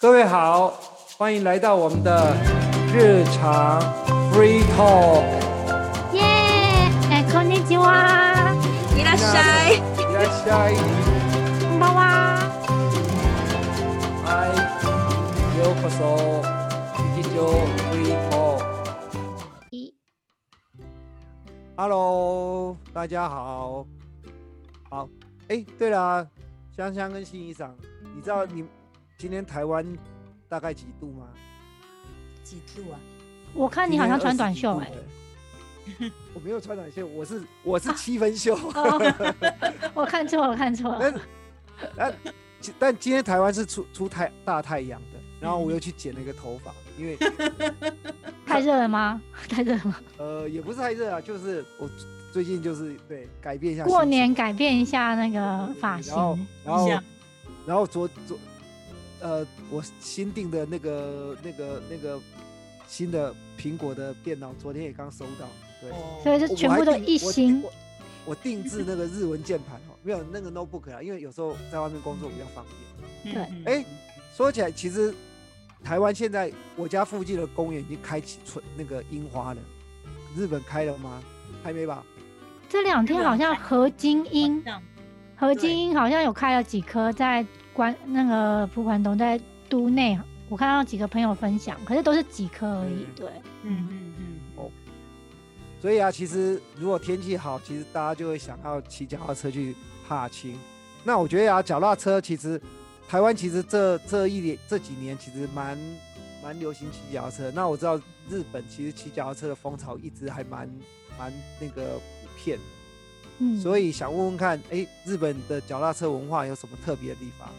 各位好，欢迎来到我们的日常 free talk。耶！哎，こんにちは。いらっしゃい。いらっしゃい。こんばんは。嗨，ようこそ日常 free talk。一 Hello，大家好。好，哎，对了，香香跟新衣裳，你知道你 今天台湾大概几度吗？几度啊？我看你好像穿短袖哎、哎。我没有穿短袖，我是我是七分袖。哦，我看错了，看错了。但但但今天台湾是出出太大太阳的，然后我又去剪了一个头发，因为 太热了吗？太热了吗？呃也不是太热啊，就是我最近就是对改变一下过年改变一下那个发然后型。然后然后昨昨呃我新订的那个那个那个新的苹果的电脑，昨天也刚收到，对。所以就全部都一新我我定制那个日文键盘哦，没有那个 notebook 啊，因为有时候在外面工作比较方便。对哎说起来，其实台湾现在我家附近的公园已经开启春那个樱花了。日本开了吗？还没吧？这两天好像合金樱，合金樱好像有开了几棵在关那个蒲管洞在都内，我看到几个朋友分享，可是都是几颗而已嗯。对，嗯嗯嗯，哦所以啊，其实如果天气好，其实大家就会想要骑脚踏车去踏青。那我觉得啊，脚踏车其实台湾其实这这一年这几年其实蛮蛮流行骑脚踏车。那我知道日本其实骑脚踏车的风潮一直还蛮蛮那个普遍的。嗯，所以想问问看，哎，日本的脚踏车文化有什么特别的地方？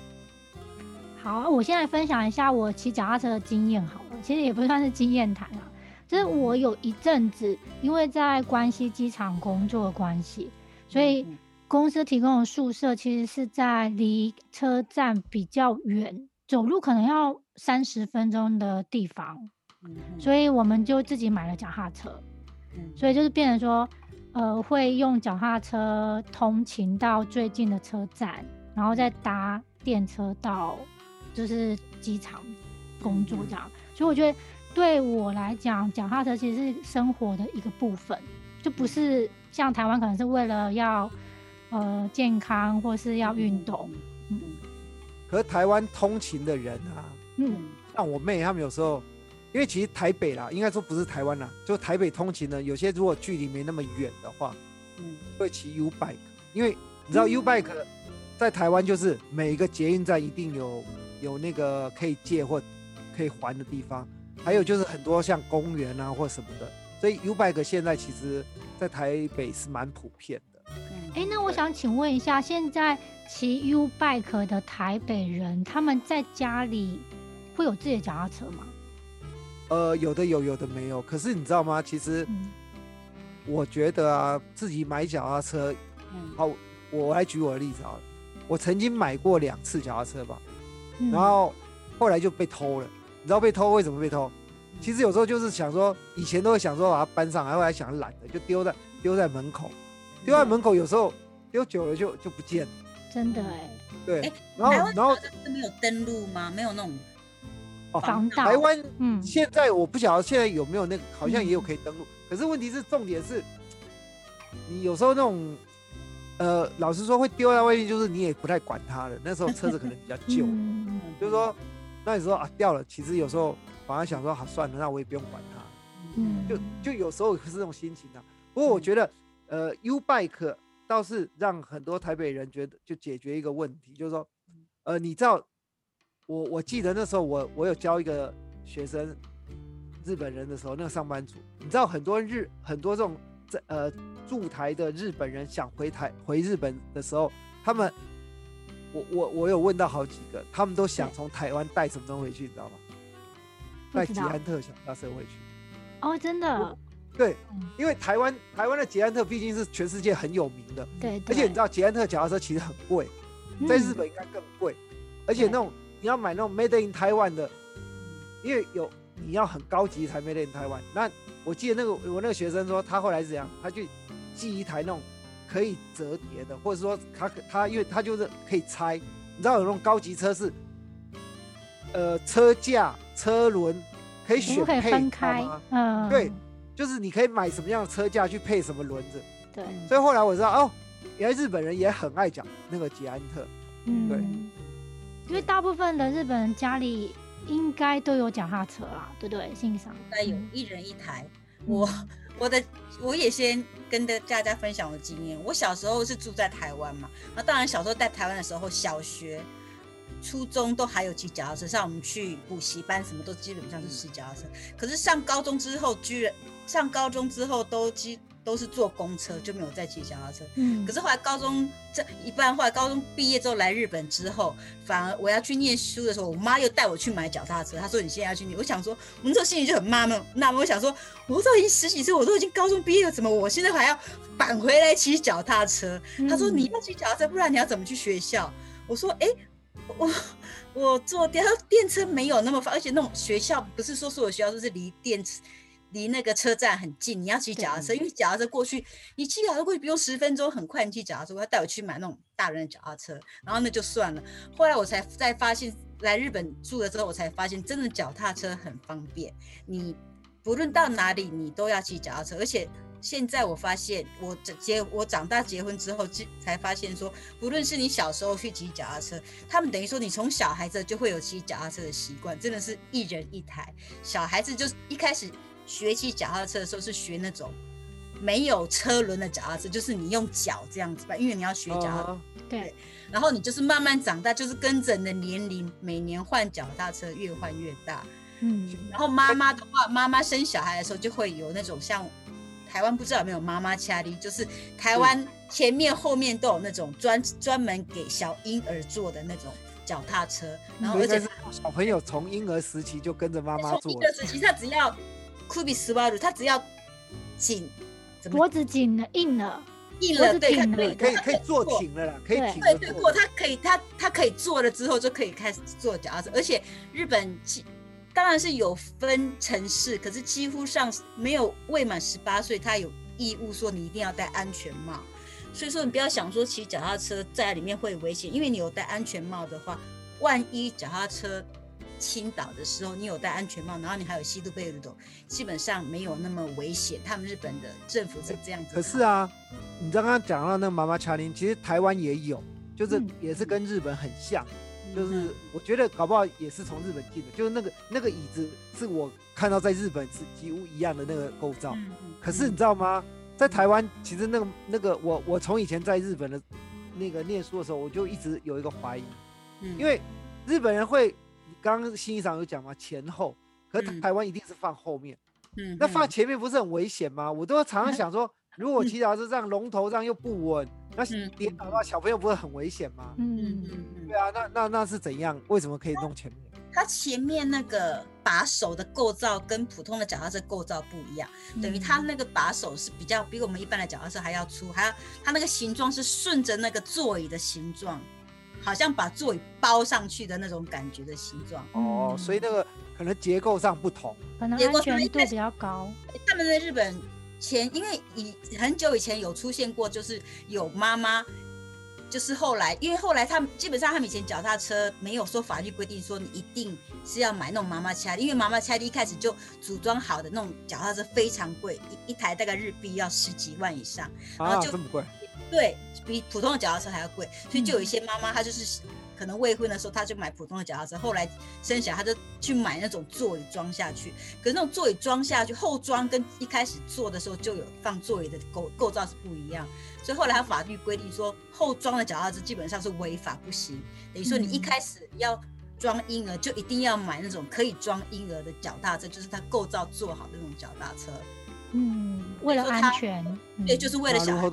好，我先来分享一下我骑脚踏车的经验好了，其实也不算是经验谈啊，就是我有一阵子因为在关西机场工作的关系，所以嗯公司提供的宿舍其实是在离车站比较远，走路可能要三十分钟的地方，嗯所以我们就自己买了脚踏车，嗯。所以就是变成说，呃，会用脚踏车通勤到最近的车站，然后再搭电车到就是机场工作这样。所以我觉得对我来讲，脚踏车其实是生活的一个部分，就不是像台湾可能是为了要呃健康或是要运动。嗯。可是台湾通勤的人啊，嗯，像我妹他们有时候，因为其实台北啦，应该说不是台湾啦，就台北通勤呢，有些如果距离没那么远的话，嗯。会骑 U bike，因为你知道嗯。U bike 在台湾就是每一个捷运站一定有有那个可以借或可以还的地方，还有就是很多像公园啊或什么的，所以 U bike 现在其实在台北是蛮普遍的。嗯哎、那我想请问一下，现在骑 U bike 的台北人，他们在家里会有自己的脚踏车吗？呃，有的有，有的没有。可是你知道吗？其实嗯我觉得啊，自己买脚踏车，嗯好，我来举我的例子好了。我曾经买过两次脚踏车吧，嗯然后后来就被偷了。你知道被偷为什么被偷？其实有时候就是想说，以前都会想说把它搬上来，后来想懒得就丢在丢在门口，丢在门口有时候丢久了就就不见了。真的哎、对哎，然后然后没有登录吗？没有那种哦防盗台湾嗯现在我不晓得现在有没有那个，好像也有可以登录。可是问题是重点是，你有时候那种，呃，老实说会丢在外面，就是你也不太管它了。那时候车子可能比较旧，嗯就是说，那你说啊掉了，其实有时候反而想说好算了，那我也不用管它。嗯就就有时候是这种心情啊。不过我觉得，呃，U Bike 倒是让很多台北人觉得就解决一个问题，就是说，呃，你知道，我我记得那时候我我有教一个学生日本人的时候，那个上班族，你知道很多日很多这种在呃驻台的日本人想回台回日本的时候，他们。我我我有问到好几个，他们都想从台湾带什么东西回去，你知道吗？带捷安特小踏车回去。哦，真的，对，嗯因为台湾台湾的捷安特毕竟是全世界很有名的，对而且你知道，道捷安特脚踏车其实很贵，在日本应该更贵，而且那种你要买那种 Made in Taiwan 的，因为有你要很高级才 Made in Taiwan。那我记得那个我那个学生说，他后来是怎样，他去寄一台那种可以折叠的，或者说他他因为他就是可以拆，你知道有那种高级车是呃车架、车轮可以选不可以配，分开？嗯，对，就是你可以买什么样的车架去配什么轮子。对，所以后来我知道哦，原来日本人也很爱讲那个捷安特。嗯，对因为大部分的日本人家里应该都有脚踏车啦，对不对？欣赏应该有嗯一人一台。我我的我也先跟的大家分享我的经验。我小时候是住在台湾嘛，那当然小时候在台湾的时候，小学、初中都还有骑脚踏车，像我们去补习班什么都基本上是骑脚踏车。可是上高中之后，居然上高中之后都基都是坐公车，就没有再骑脚踏车。嗯，可是后来高中这一般，后来高中毕业之后来日本之后，反而我要去念书的时候，我妈又带我去买脚踏车。她说你现在要去念，我想说，我那时候心里就很纳闷，纳闷，我想说，我都已经十几岁，我都已经高中毕业了，怎么我现在还要返回来骑脚踏车？她说嗯你要骑脚踏车，不然你要怎么去学校？我说，哎、我我坐电电车没有那么方，而且那种学校不是说所有学校都是离电离那个车站很近，你要骑脚踏车，因为脚踏车过去，你骑脚踏车过去不用十分钟，很快。你骑脚踏车，他带我去买那种大人的脚踏车，然后那就算了。后来我才再发现，来日本住了之后，我才发现真的脚踏车很方便，你不论到哪里，你都要骑脚踏车，而且。现在我发现，我结我长大结婚之后，才发现说，不论是你小时候去骑脚踏车，他们等于说你从小孩子就会有骑脚踏车的习惯，真的是一人一台。小孩子就是一开始学骑脚踏车的时候是学那种没有车轮的脚踏车，就是你用脚这样子吧，因为你要学脚踏对，然后你就是慢慢长大，就是跟着你的年龄，每年换脚踏车越换越大。嗯，然后妈妈的话，妈妈生小孩的时候就会有那种像台湾不知道有没有妈妈掐力，就是台湾前面后面都有那种专专门给小婴儿坐的那种脚踏车，然后而且是小朋友从婴儿时期就跟着妈妈做从一，个时期，他只要 kubi 十八路，他只要紧怎么脖子紧了硬了，硬了，对，可以可以可以坐坐挺了啦，可以对。挺对对，过。他可以，他他可以坐了之后就可以开始坐脚踏车，而且日本其当然是有分城市，可是几乎上没有未满十八岁，他有义务说你一定要戴安全帽。所以说你不要想说骑脚踏车在里面会危险，因为你有戴安全帽的话，万一脚踏车倾倒的时候，你有戴安全帽，然后你还有吸毒贝鲁斗，基本上没有那么危险。他们日本的政府是这样子。可是，啊，你刚刚讲到那个妈妈乔林，其实台湾也有，就是嗯也是跟日本很像，就是嗯我觉得搞不好也是从日本进的，就是那个那个椅子是我看到在日本是几乎一样的那个构造。嗯嗯可是你知道吗？在台湾，其实那个那个我我从以前在日本的那个念书的时候，我就一直有一个怀疑，嗯因为日本人会，刚刚新一长有讲嘛，前后，可台湾一定是放后面，嗯那放嗯前面不是很危险吗？我都常常 想说，如果骑脚踏车这样龙头这样又不稳，那嗯跌倒的话，小朋友不是很危险吗？嗯嗯，嗯嗯对啊，那那那是怎样？为什么可以弄前面？它前面那个把手的构造跟普通的脚踏车构造不一样，等于它那个把手是比较比我们一般的脚踏车还要粗，还要它那个形状是顺着那个座椅的形状，好像把座椅包上去的那种感觉的形状。哦，嗯所以那个可能结构上不同。可能安全度他们一开始比较高，他们在日本前，因为以很久以前有出现过，就是有妈妈，就是后来，因为后来他们基本上他们以前脚踏车没有说法律规定说你一定是要买那种妈妈掐力，因为妈妈掐力一开始就组装好的那种脚踏车非常贵，一一台大概日币要十几万以上，然啊，后就这么贵？对比普通的脚踏车还要贵，所以就有一些妈妈她就是可能未婚的时候，她就买普通的脚踏车，后来生小孩她就去买那种座椅装下去。可是那种座椅装下去，后装跟一开始做的时候就有放座椅的构构造是不一样，所以后来他法律规定说，后装的脚踏车基本上是违法不行，等于说你一嗯开始要。装婴儿就一定要买那种可以装婴儿的脚踏车，就是它构造做好的那种脚踏车。嗯，为了安全，对，嗯就是为了小孩。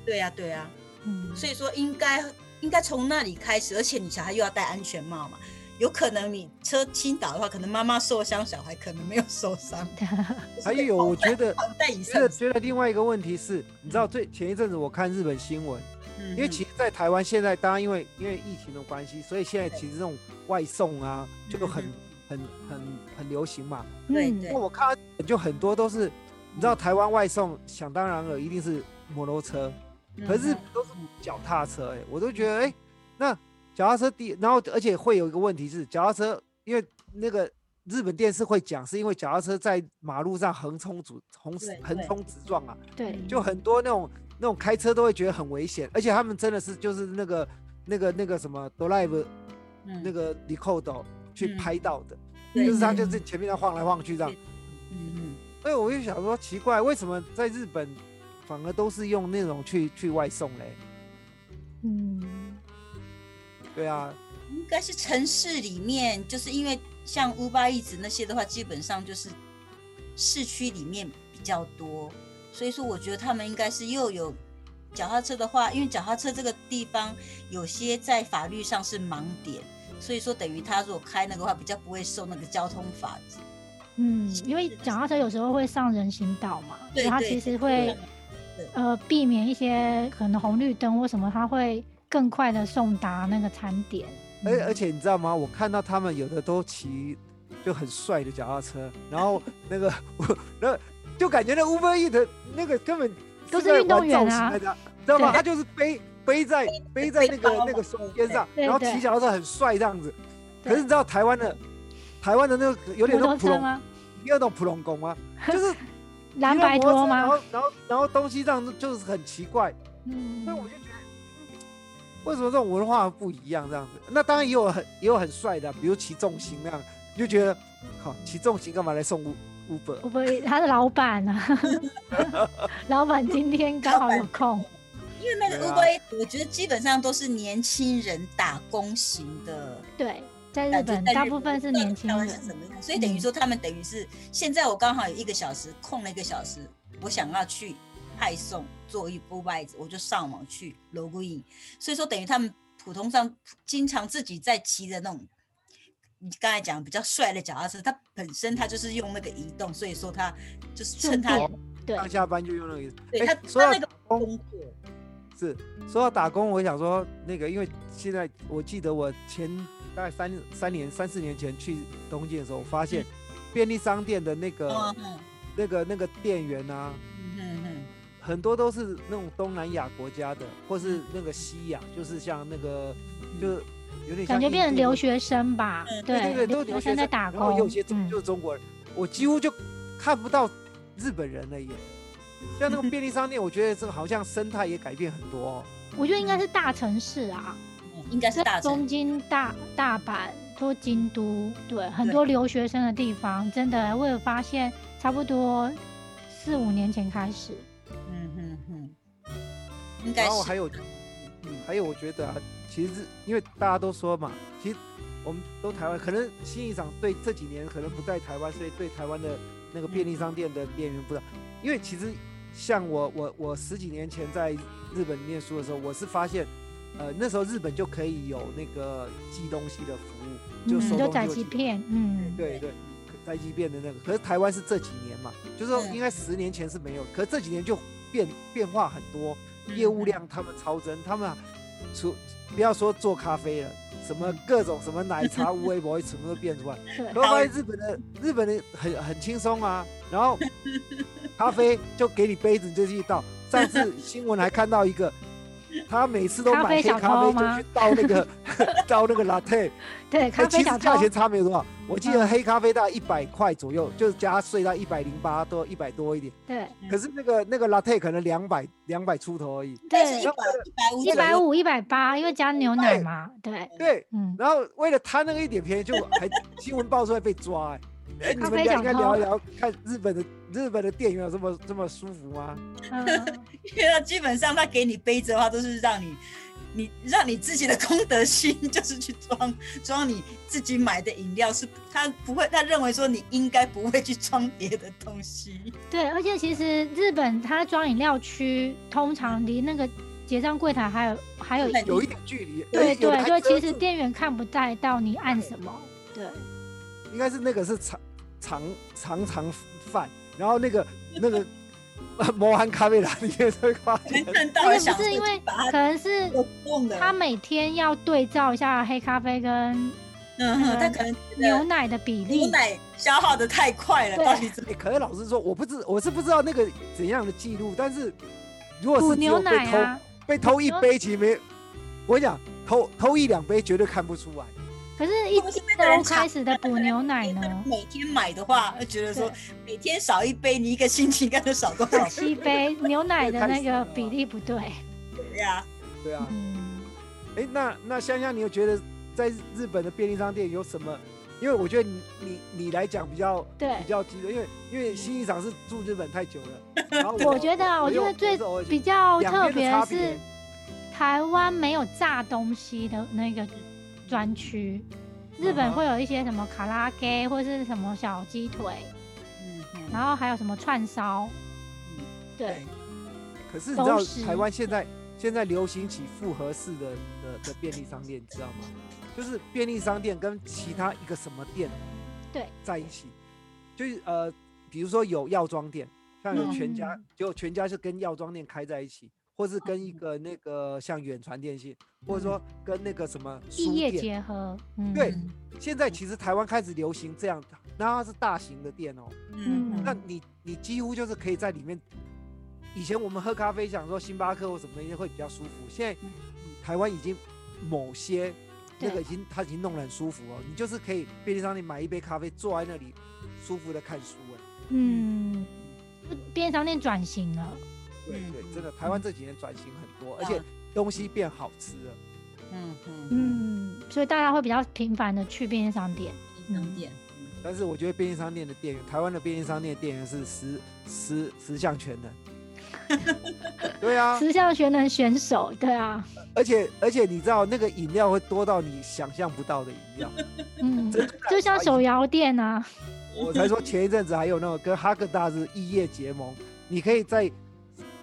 なるほど。对呀、对呀、嗯，所以说应该应该从那里开始，而且你小孩又要戴安全帽嘛，有可能你车倾倒的话，可能妈妈受伤，小孩可能没有受伤。还有，我觉得黄带以觉上得觉得另外一个问题是，你知道最前一阵子我看日本新闻，因因为其实，在台湾现在，当然因为因为疫情的关系，所以现在其实这种外送啊，就很嗯很很很流行嘛。嗯对对那我看到就很多都是，你知道台湾外送想当然了，一定是摩托车， 可是都是脚踏车、哎，我都觉得哎、那脚踏车第，然后而且会有一个问题是，脚踏车因为那个日本电视会讲，是因为脚踏车在马路上横冲直横横冲直撞啊，对，就很多那种那种开车都会觉得很危险，而且他们真的是就是那个那个那个什么 drive 嗯。那个 record 去嗯拍到的，对就是他嗯就是前面在晃来晃去这样。嗯嗯。所以我就想说，奇怪，为什么在日本反而都是用那种去去外送嘞？嗯，对啊，应该是城市里面，就是因为像乌巴一直那些的话，基本上就是市区里面比较多，所以说我觉得他们应该是又有脚踏车的话，因为脚踏车这个地方有些在法律上是盲点，所以说等于他如果开那个话，比较不会受那个交通法则。嗯，因为脚踏车有时候会上人行道嘛，对对对其实会对呃避免一些可能红绿灯或什么，它会更快的送达那个餐点。而而且你知道吗？我看到他们有的都骑就很帅的脚踏车，然后 那个我那就感觉那 Uber E 的那个根本在都是运动员啊知道吗？他就是背背在背在那个那个嘛对肩上，然后骑脚踏车很帅这样子。可是你知道台湾的台湾的那个有点摩那种普隆，托车吗？你有那种普通工吗？就是蓝白拖吗？然后然后然后东西这样子就是很奇怪，嗯所以我就觉得，嗯为什么这种文化不一样这样子？那当然也有很也有很帅的，比如骑重型那样，你就觉得，靠，骑重型干嘛来送 U Uber？我不，他是老板啊，老板今天刚好有空。因为那个对啊 Uber，、我觉得基本上都是年轻人打工型的。对，在日本大部分是年轻人。怎么样，所以等于说他们等于是现在我刚好有一个小时空了一个小时，我想要去派送做一波外子，我就上网去 login，所以说等于他们普通上经常自己在骑的那种。你刚才讲比较帅的脚踏车，它本身它就是用那个移动，所以说它就是趁它上下班就用那个。对它哎说到它那个工工作，是说到打工，我想说那个，因为现在我记得我前大概三三年三四年前去东京的时候，我发现便利商店的那个、那个那个店员啊，嗯嗯嗯，很多都是那种东南亚国家的，或是那个西亚，就是像那个就是有点感觉变成留学生吧对？对对，都留留学生生在打然后有些。中就是中国人，我几乎就看不到日本人了耶。像那个便利商店，我觉得这个好像生态也改变很多哦。我觉得应该是大城市啊，嗯应该是大东京、大大阪、或京都，对，很多留学生的地方，真的，我有发现，差不多四五年前开始，嗯嗯嗯，应该是。然后还有，嗯，还有我觉得啊，其实因为大家都说嘛，其实我们都台湾，可能新一长对这几年可能不在台湾，所以对台湾的那个便利商店的店员不知道。因为其实像我我我十几年前在日本念书的时候，我是发现，呃，那时候日本就可以有那个寄东西的服务，就收东西就寄宅急便，嗯，对对，宅急便的那个，可是台湾是这几年嘛，就是说嗯应该十年前是没有，可是这几年就变变化很多，业务量他们超增，他们啊除不要说做咖啡了，什么各种什么奶茶、无微博什么都变出来，对然后发现日本的日本的很很轻松啊，然后咖啡就给你杯子你就去倒。上次新闻还看到一个，他每次都买黑咖啡就去倒那个 倒那个 latte。对，咖哎啡小偷其实价，钱差没有多少，我记得嗯黑咖啡大概一百块左右，就是加税到一百零八多一百多一点。对，可是那个那个 latte 可能两百两百出头而已。对一百一百五一百五、一百八，因为加牛奶嘛，对，对，嗯，然后为了贪那个一点便宜，就还 新闻爆出来被抓、哎，哎，你咖们俩应该啡小偷聊一聊，看日本的日本的店员有这么这么舒服吗？嗯 因为他基本上他给你杯子的话，都是让你。你让你自己的功德心，就是去装装你自己买的饮料，是他不会，他认为说你应该不会去装别的东西。对，而且其实日本他装饮料区通常离那个结账柜台还有还有很有一点距离。对对，就其实店员看不太到你按什么，对，应该是那个是长长长长饭，然后那个那个摩韩咖啡拉里面会发可现能看到而且了想说不是因为可能是他每天要对照一下黑咖啡跟嗯哼，他可能牛奶的比例，牛奶消耗的太快了，对到底怎么？欸可是老实说，我不知我是不知道那个怎样的记录，但是如果补是牛被偷、奶啊。被偷一杯，其实没，我跟你讲，偷偷一两杯绝对看不出来。可是，一会不会是那一周个人常开始的补牛 奶呢？每天买的话，觉得说每天少一杯，你一个星期该能少多少杯 七杯牛奶的那个比例不对。对呀？对啊，嗯，哎，那那香香，你有觉得在日本的便利商店有什么？因为我觉得你你你来讲比较对比较激烈，因为因为新一长是住日本太久了，然后我觉得啊，我觉得最比较特别是，台湾没有炸东西的那个专区，日本会有一些什么卡拉 OK 或是什么小鸡腿，嗯嗯然后还有什么串烧，嗯。对，可是你知道台湾现在现在流行起复合式的的的便利商店，你知道吗？就是便利商店跟其他一个什么店对。在一起，就是呃，比如说有药妆店，像有全家，嗯。就全家是跟药妆店开在一起，或是跟一个那个像远传电信，或者说跟那个什么书业。结合，嗯，对现在其实台湾开始流行这样，然后它是大型的店哦，嗯嗯那你你几乎就是可以在里面。以前我们喝咖啡想说星巴克或什么东西会比较舒服，现在台湾已经某些那个已经它已经弄得很舒服哦，你就是可以便利商店买一杯咖啡，坐在那里舒服的看书哎。嗯，便利商店转型了，对嗯对，真的台湾这几年转型很多，而啊且东西变好吃了。嗯嗯嗯，所以大家会比较频繁的去便利商店，嗯，商店，但是我觉得便利商店的店员，台湾的便利商店店员是十十十项全能。对啊，十项全能选手，对啊，而且而且你知道那个饮料会多到你想象不到的饮料。嗯，就像手摇店啊，我才说前一阵子还有那个跟哈根达斯异业结盟，你可以在，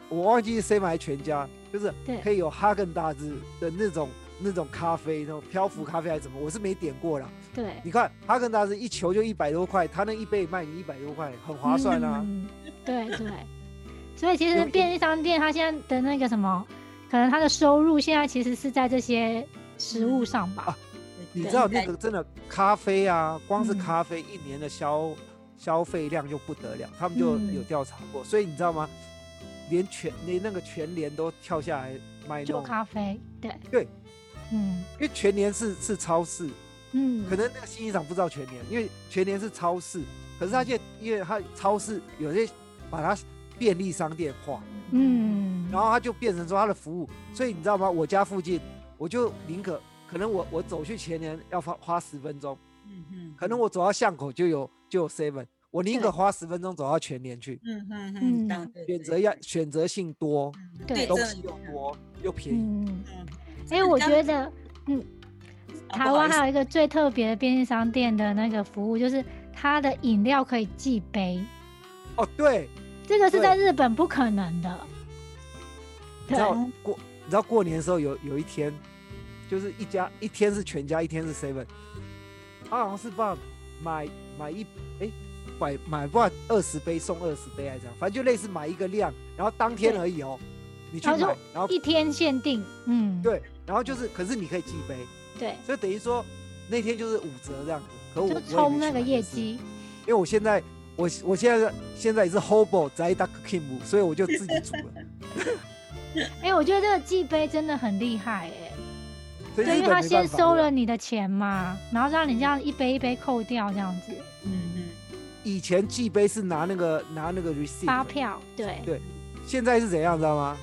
我忘记是谁买全家，就是对。可以有哈根达斯的那种那种咖啡，那种漂浮咖啡还是什么，我是没点过啦。对，你看哈根达斯一球就一百多块，他那一杯卖你一百多块，很划算啊。嗯对对，所以其实便利商店它现在的那个什么，可能它的收入现在其实是在这些食物上吧。啊你知道那个真的咖啡啊，光是嗯。咖啡一年的消消费量就不得了，他们就嗯。有调查过，所以你知道吗？连全连那个全联都跳下来卖那做，咖啡，对。对，嗯。因为全联是是超市，嗯，可能那个新一场不知道全联，因为全联是超市，可是他现在因为他超市有些把它便利商店化，嗯，然后他就变成说他的服务，所以你知道吗？我家附近我就宁可可能我我走去全联要花花十分钟。嗯嗯，可能我走到巷口就有就有 seven，我宁可花十分钟走到全年去，嗯嗯嗯选择要选择性多，嗯对东西又多又便宜。嗯，嗯，因为我觉得，嗯，啊台湾还有一个最特别的便利商店的那个服务，就是它的饮料可以寄杯，哦，对，这个是在日本不可能的。你知道对过你知道过年的时候有有一天，就是一家一天是全家，一天是 seven，他好像是不知道买买一哎买买不知道二十杯送二十杯还是这样，反正就类似买一个量，然后当天而已哦，你去买，然后一天限定，嗯，对，然后就是可是你可以寄杯，对，所以等于说那天就是五折这样子，可我就冲那个业绩，因为我现在我我现在现在也是 hobo 在 duck kim，所以我就自己煮了。哎、我觉得这个寄杯真的很厉害哎、对，所以因为他先收了你的钱嘛，然后让你这样一杯一杯扣掉这样子，嗯嗯，以前寄杯是拿那个拿那个 receipt，发票，对，对现在是怎样知道吗？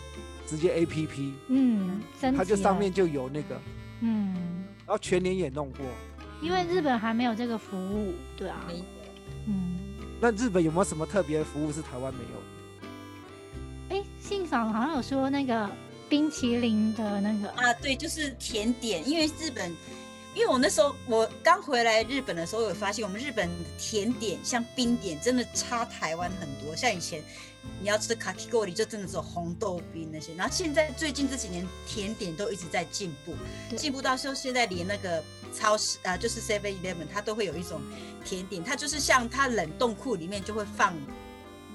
直接 A P P，嗯，它就上面就有那个，嗯，然后全年也弄过。因为日本还没有这个服务，对啊，没。嗯，那日本有没有什么特别的服务是台湾没有？的？哎、信嫂好像有说那个冰淇淋的那个，啊，对，就是甜点，因为日本，因为我那时候我刚回来日本的时候，有发现我们日本的甜点像冰点真的差台湾很多。像以前你要吃卡奇锅里就真的是有红豆冰那些，然后现在最近这几年甜点都一直在进步，对进步到说现在连那个超市啊，就是 Seven Eleven 它都会有一种甜点，它就是像它冷冻库里面就会放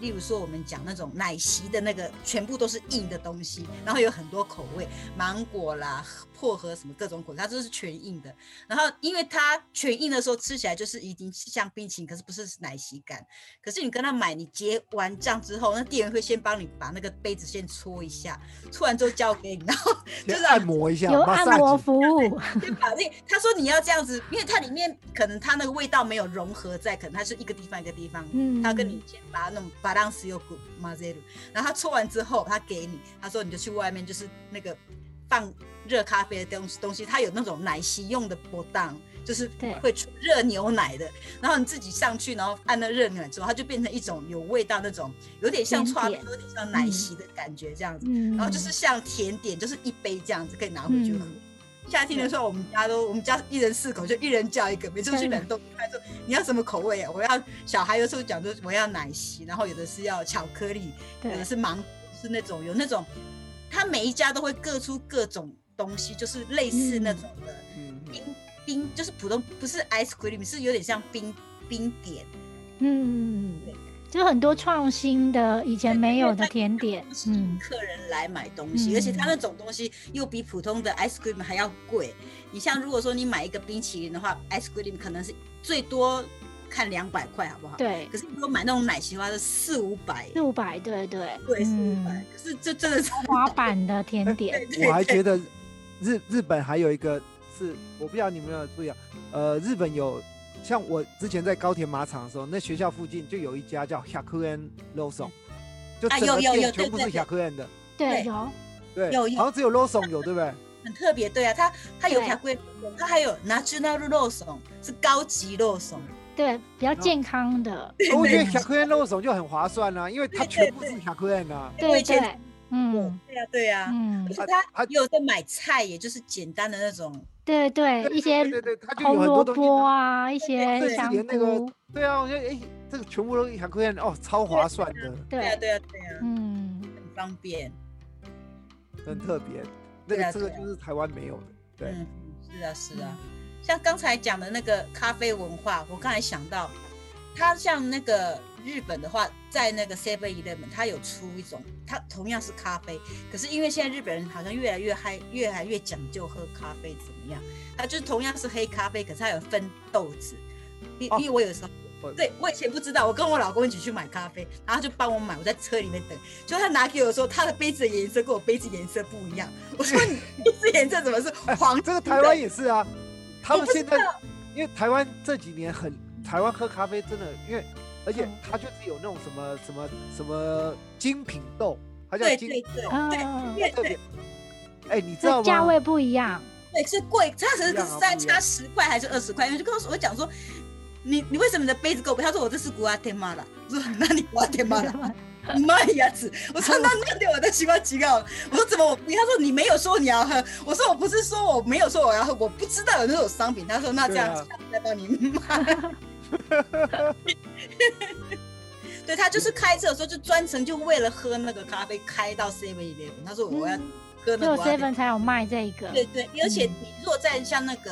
例如说我们讲那种奶昔的那个，全部都是硬的东西，然后有很多口味，芒果啦、薄荷什么各种果，它都是全硬的。然后因为它全硬的时候吃起来就是已经像冰淇淋，可是不是奶昔感。可是你跟他买，你结完账之后，那店员会先帮你把那个杯子先搓一下，搓完之后交给你，然后就是按摩一下，有按摩服务，先把那他说你要这样子，因为它里面可能它那个味道没有融合在，可能它是一个地方一个地方，嗯他跟你先把那种巴当斯又古马泽鲁，然后他搓完之后，他给你，他说你就去外面就是那个放热咖啡的东西东西，它有那种奶昔用的波当。就是对会出热牛奶的，然后你自己上去，然后按那热牛奶之后，它就变成一种有味道那种，有点像串，有点像奶昔的感觉这样子。嗯，然后就是像甜点，就是一杯这样子可以拿回去喝。嗯夏天的时候，我们家都我们家一人四口，就一人叫一个。每次去冷冻，他说你要什么口味啊？我要小孩有时候讲说我要奶昔，然后有的是要巧克力，有的是芒果，是那种有那种，他每一家都会各出各种东西，就是类似那种的嗯，冰冰，就是普通不是 ice cream，是有点像冰冰点。嗯对，就很多创新的以前没有的甜点，吸嗯。引客人来买东西，嗯。而且它那种东西又比普通的 ice cream 还要贵。你像如果说你买一个冰淇淋的话，ice cream 可能是最多看两百块，好不好？。对，可是如果买那种奶昔的话，是四五百，四五百，对对，对，四五百嗯。，可是这真的是滑板的甜点，对我还觉得日日本还有一个是我不知道你们有没有注意啊，呃，日本有像我之前在高田马场的时候，那学校附近就有一家叫 Hyakuren Lawson，就整个啊有有有店全部是对对 Hyakuren 的，对，有，对，有有好像只有 Lawson 有，对不对？很特别。对啊，它它有 Yakuen，，它还有 natural 肉松，是高级肉松。对，比较健康的，我觉得对。Hyakuren Lawson 就很划算啊，因为它对对全部是 Hyakuren 啊。我对以前对，嗯。对啊，对啊。嗯。而，且它它也有在买菜，也就是简单的那种。对对，一些对对对，它就红萝有很多东啊，一对些对。香连那个菇，对啊，我觉得哎，这个全部都 Hyakuren 哦，超划算的，对啊，对，对啊，对啊，嗯，很方便。很特别。那对啊啊。个这个就是台湾没有的，对。嗯，是啊，是啊。像刚才讲的那个咖啡文化，我刚才想到，它像那个日本的话，在那个 Seven Eleven，它有出一种，它同样是咖啡，可是因为现在日本人好像越来越嗨，越来越讲究喝咖啡怎么样？它就是同样是黑咖啡，可是它有分豆子。因哦因为我有时候我对我以前不知道，我跟我老公一起去买咖啡，然后他就帮我买，我在车里面等。就他拿给我说，他的杯子的颜色跟我杯子颜色不一样。我说你杯子颜色怎么是黄？这个台湾也是啊，他们现在因为台湾这几年很，台湾喝咖啡真的，因为而且嗯它就是有那种什么什么什么精品豆，它叫对精品对对豆，啊，对特别。哎，你知道吗？这价位不一样，对，是贵，它只是三差十块还是二十块？因为就告诉我讲说，你你为什么你的杯子够贵？他说我这是古阿天妈的。我说 那你古阿天妈了。妈呀子！我说那那对我的习惯几个，我说怎么我不？他说你没有说你要喝，我说我不是说我没有说我要喝，我不知道有那种商品。他说那这样子再帮你买。对他就是开车的时候就专程就为了喝那个咖啡开到 Seven Eleven，他说我要嗯喝那个古阿天 seven 才有卖这个，对对，而且嗯你如果在像那个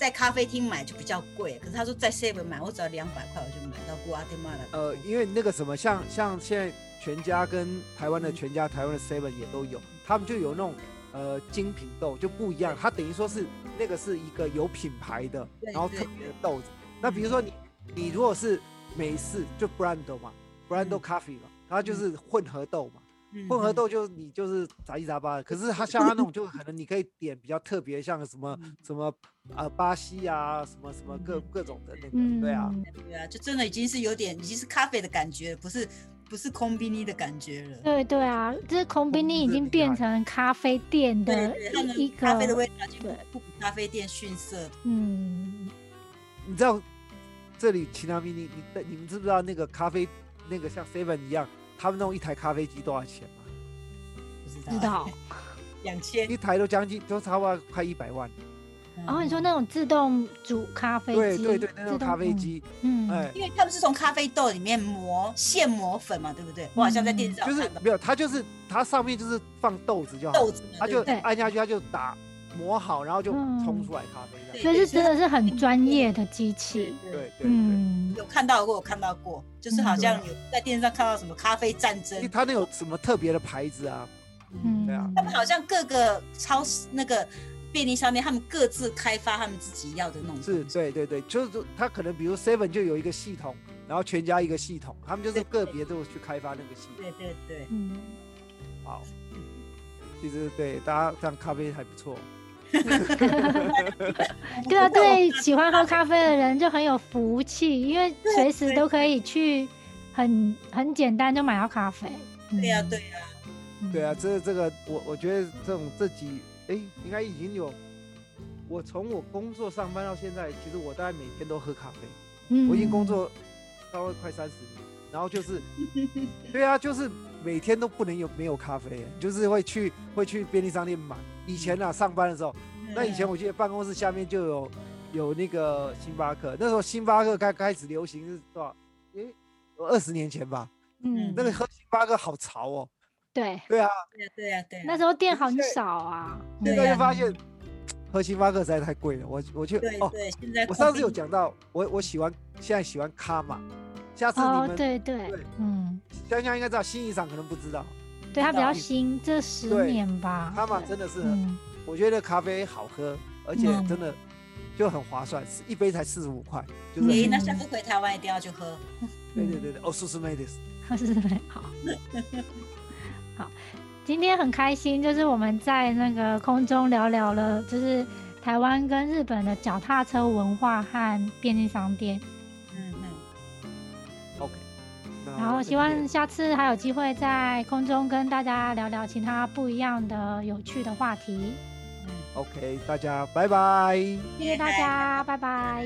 在咖啡厅买就比较贵，可是他说在 Seven 买，我只要两百块我就买到古阿天马了。呃，因为那个什么，像像现在全家跟台湾的嗯全家、台湾的 Seven 也都有，他们就有那种呃精品豆就不一样，它等于说是那个是一个有品牌的，然后特别的豆子。那比如说你你如果是美式就 Brando 嘛，Brando 嗯 Coffee 嘛，它就是混合豆嘛。嗯混合豆就是你就是杂七杂八的，可是它像它那种就可能你可以点比较特别，像什么嗯。什么呃巴西啊，什么什么各嗯。各种的那个，嗯，对啊，对啊，就真的已经是有点已经是咖啡的感觉，不是不是空冰尼的感觉了。对对啊，这 c o n b i n 已经变成咖啡店对的咖啡的，味道就不对不比咖啡店逊色。嗯，你知道这里奇纳米你你你们知不知道那个咖啡那个像 Seven 一样，他们弄一台咖啡机多少钱吗？不知道。知道。两千。一台都将近都差不多快一百万。然后你说那种自动煮咖啡机，对对对，那种咖啡，机，嗯，嗯。哎，因为他们是从咖啡豆里面磨现磨粉嘛，对不对？我好像在电视上就是看到。没有，它就是它上面就是放豆子就好，豆子，它就按下去，它就打磨好，然后就冲嗯出来咖啡。所以是真的是很专业的机器。对对对，嗯，有看到过，有看到过，就是好像有在电视上看到什么咖啡战争。因为，它那有什么特别的牌子啊？嗯，对啊。他们好像各个超市那个便利商店，他们各自开发他们自己要的那种是。对对对，就是说它可能比如 Seven 就有一个系统，然后全家一个系统，他们就是对个别都去开发那个系统。对对对，嗯，好，其实对大家这样咖啡还不错。对啊，对喜欢喝咖啡的人就很有福气，因为对随时都可以去很很简单就买到咖啡。对呀、嗯对呀、对啊，这这个我我觉得这种这几哎应该已经有，我从我工作上班到现在，其实我大概每天都喝咖啡。嗯我已经工作稍微快三十年，然后就是，对啊，就是每天都不能有没有咖啡，就是会去会去便利商店买。以前啊上班的时候，那以前我记得办公室下面就有有那个星巴克，那时候星巴克刚开始流行是多少？诶，有二十年前吧。嗯，那个喝星巴克好潮哦。对，对啊，对呀、对呀、对呀、那时候店很少啊。现在就发现喝星巴克实在太贵了。我我去哦，对对，现在我上次有讲到，我我喜欢现在喜欢卡玛，下次你哦，们对对对，嗯，香香应该知道，新一厂可能不知道。对，它比较新，这十年吧。它嘛真的是，嗯，我觉得咖啡好喝，而且嗯真的就很划算，是一杯才四十五块，就是诶、嗯那下次回台湾一定要去喝。对对对对，哦，苏 苏梅的是好，好，今天很开心，就是我们在那个空中聊聊了，就是台湾跟日本的脚踏车文化和便利商店，然后希望下次还有机会在空中跟大家聊聊其他不一样的有趣的话题。嗯 OK，大家拜拜。谢谢大家，拜拜